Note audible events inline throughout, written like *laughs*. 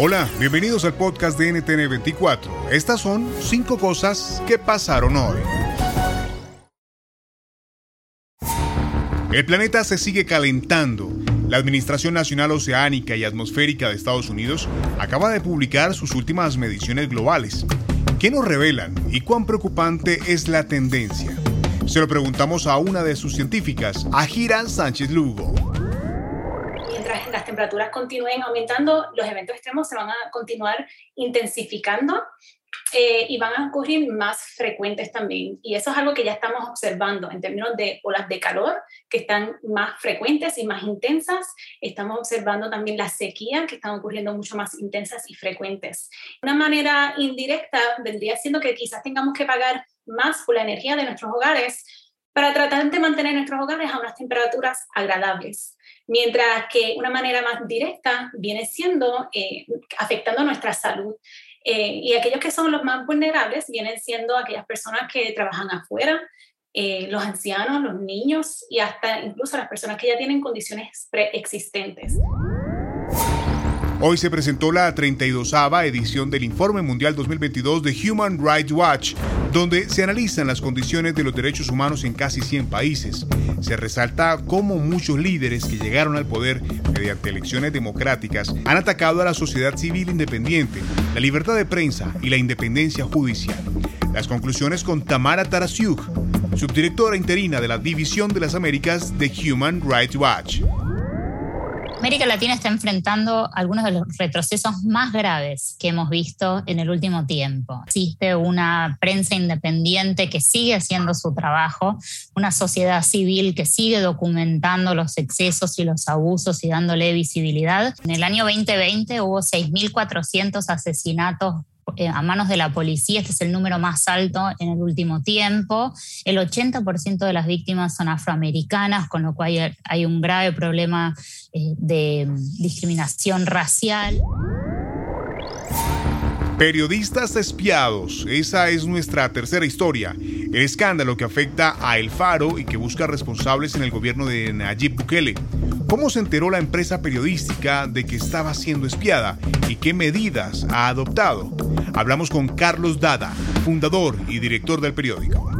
Hola, bienvenidos al podcast de NTN24. Estas son cinco cosas que pasaron hoy. El planeta se sigue calentando. La Administración Nacional Oceánica y Atmosférica de Estados Unidos acaba de publicar sus últimas mediciones globales. ¿Qué nos revelan y cuán preocupante es la tendencia? Se lo preguntamos a una de sus científicas, a Sánchez Lugo las temperaturas continúen aumentando, los eventos extremos se van a continuar intensificando eh, y van a ocurrir más frecuentes también. Y eso es algo que ya estamos observando en términos de olas de calor que están más frecuentes y más intensas. Estamos observando también las sequías que están ocurriendo mucho más intensas y frecuentes. Una manera indirecta vendría siendo que quizás tengamos que pagar más por la energía de nuestros hogares para tratar de mantener nuestros hogares a unas temperaturas agradables mientras que una manera más directa viene siendo eh, afectando nuestra salud. Eh, y aquellos que son los más vulnerables vienen siendo aquellas personas que trabajan afuera, eh, los ancianos, los niños y hasta incluso las personas que ya tienen condiciones preexistentes. Hoy se presentó la 32 edición del Informe Mundial 2022 de Human Rights Watch, donde se analizan las condiciones de los derechos humanos en casi 100 países. Se resalta cómo muchos líderes que llegaron al poder mediante elecciones democráticas han atacado a la sociedad civil independiente, la libertad de prensa y la independencia judicial. Las conclusiones con Tamara Tarasiuk, subdirectora interina de la División de las Américas de Human Rights Watch. América Latina está enfrentando algunos de los retrocesos más graves que hemos visto en el último tiempo. Existe una prensa independiente que sigue haciendo su trabajo, una sociedad civil que sigue documentando los excesos y los abusos y dándole visibilidad. En el año 2020 hubo 6.400 asesinatos a manos de la policía. Este es el número más alto en el último tiempo. El 80% de las víctimas son afroamericanas, con lo cual hay un grave problema eh, de discriminación racial. Periodistas espiados, esa es nuestra tercera historia. El escándalo que afecta a El Faro y que busca responsables en el gobierno de Nayib Bukele. ¿Cómo se enteró la empresa periodística de que estaba siendo espiada y qué medidas ha adoptado? Hablamos con Carlos Dada, fundador y director del periódico.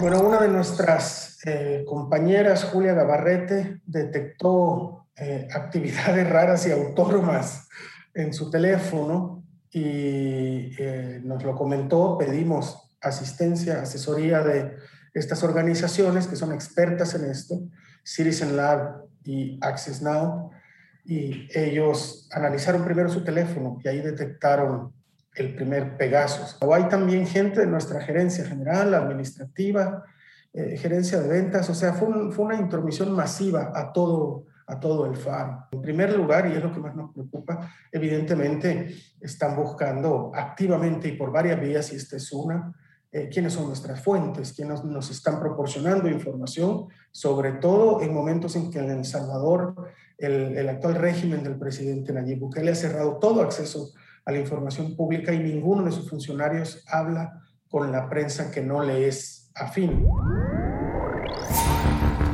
Bueno, una de nuestras eh, compañeras, Julia Gabarrete, detectó eh, *laughs* actividades raras y autónomas en su teléfono y eh, nos lo comentó, pedimos asistencia, asesoría de estas organizaciones que son expertas en esto, Citizen Lab y Access Now, y ellos analizaron primero su teléfono y ahí detectaron el primer Pegasus. O hay también gente de nuestra gerencia general, administrativa, eh, gerencia de ventas, o sea, fue, fue una intromisión masiva a todo, a todo el FAR. En primer lugar, y es lo que más nos preocupa, evidentemente están buscando activamente y por varias vías, y esta es una, eh, quiénes son nuestras fuentes, quiénes nos están proporcionando información, sobre todo en momentos en que en El Salvador el, el actual régimen del presidente Nayib Bukele ha cerrado todo acceso a la información pública y ninguno de sus funcionarios habla con la prensa que no le es afín.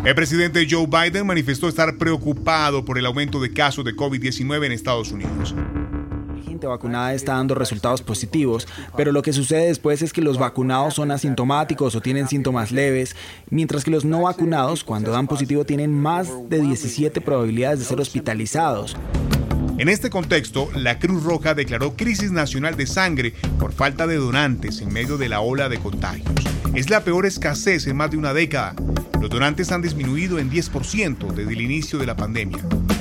El presidente Joe Biden manifestó estar preocupado por el aumento de casos de COVID-19 en Estados Unidos. Gente vacunada está dando resultados positivos, pero lo que sucede después es que los vacunados son asintomáticos o tienen síntomas leves, mientras que los no vacunados, cuando dan positivo, tienen más de 17 probabilidades de ser hospitalizados. En este contexto, la Cruz Roja declaró crisis nacional de sangre por falta de donantes en medio de la ola de contagios. Es la peor escasez en más de una década. Los donantes han disminuido en 10% desde el inicio de la pandemia.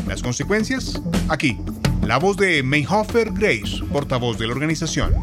¿Las consecuencias? Aquí, la voz de Mayhofer Grace, portavoz de la organización.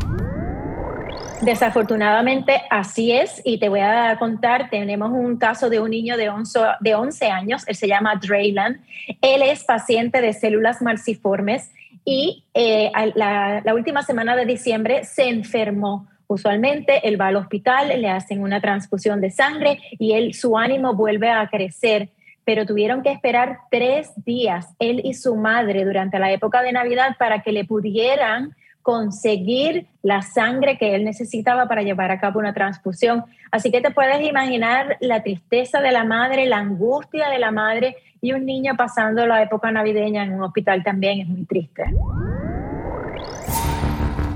Desafortunadamente así es y te voy a contar, tenemos un caso de un niño de 11, de 11 años, él se llama Drayland, él es paciente de células marciformes y eh, la, la última semana de diciembre se enfermó. Usualmente él va al hospital, le hacen una transfusión de sangre y él, su ánimo vuelve a crecer pero tuvieron que esperar tres días, él y su madre, durante la época de Navidad para que le pudieran conseguir la sangre que él necesitaba para llevar a cabo una transfusión. Así que te puedes imaginar la tristeza de la madre, la angustia de la madre y un niño pasando la época navideña en un hospital también es muy triste.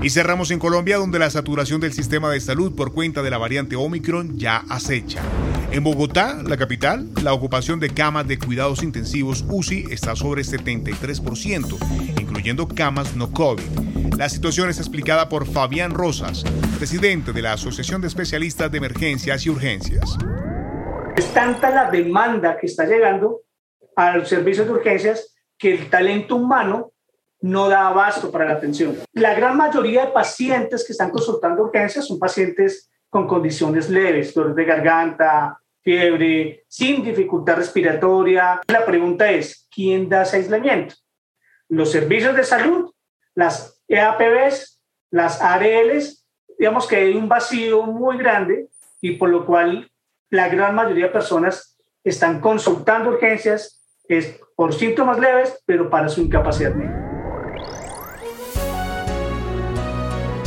Y cerramos en Colombia, donde la saturación del sistema de salud por cuenta de la variante Omicron ya acecha. En Bogotá, la capital, la ocupación de camas de cuidados intensivos UCI está sobre 73%, incluyendo camas no COVID. La situación es explicada por Fabián Rosas, presidente de la Asociación de Especialistas de Emergencias y Urgencias. Es tanta la demanda que está llegando a los servicios de urgencias que el talento humano no da abasto para la atención. La gran mayoría de pacientes que están consultando urgencias son pacientes con condiciones leves, dolor de garganta, fiebre, sin dificultad respiratoria. La pregunta es, ¿quién da ese aislamiento? Los servicios de salud, las EAPBs, las ARLs, digamos que hay un vacío muy grande y por lo cual la gran mayoría de personas están consultando urgencias por síntomas leves, pero para su incapacidad médica.